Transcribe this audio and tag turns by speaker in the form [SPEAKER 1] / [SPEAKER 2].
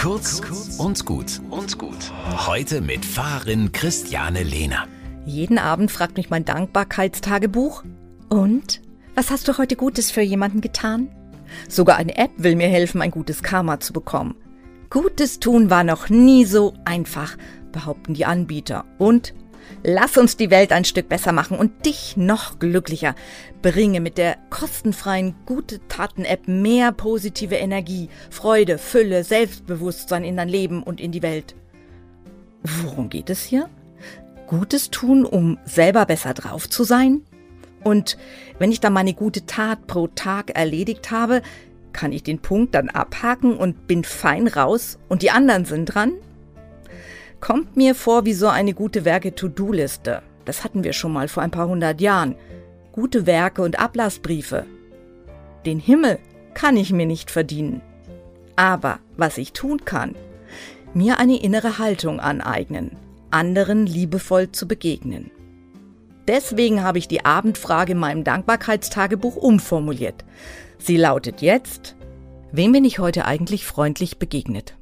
[SPEAKER 1] Kurz und gut und gut. Heute mit Fahrerin Christiane Lehner.
[SPEAKER 2] Jeden Abend fragt mich mein Dankbarkeitstagebuch. Und? Was hast du heute Gutes für jemanden getan? Sogar eine App will mir helfen, ein gutes Karma zu bekommen. Gutes tun war noch nie so einfach, behaupten die Anbieter. Und Lass uns die Welt ein Stück besser machen und dich noch glücklicher. Bringe mit der kostenfreien Gute Taten App mehr positive Energie, Freude, Fülle, Selbstbewusstsein in dein Leben und in die Welt. Worum geht es hier? Gutes tun, um selber besser drauf zu sein? Und wenn ich dann meine gute Tat pro Tag erledigt habe, kann ich den Punkt dann abhaken und bin fein raus und die anderen sind dran? Kommt mir vor wie so eine gute Werke-To-Do-Liste. Das hatten wir schon mal vor ein paar hundert Jahren. Gute Werke und Ablassbriefe. Den Himmel kann ich mir nicht verdienen. Aber was ich tun kann, mir eine innere Haltung aneignen, anderen liebevoll zu begegnen. Deswegen habe ich die Abendfrage in meinem Dankbarkeitstagebuch umformuliert. Sie lautet jetzt, wem bin ich heute eigentlich freundlich begegnet?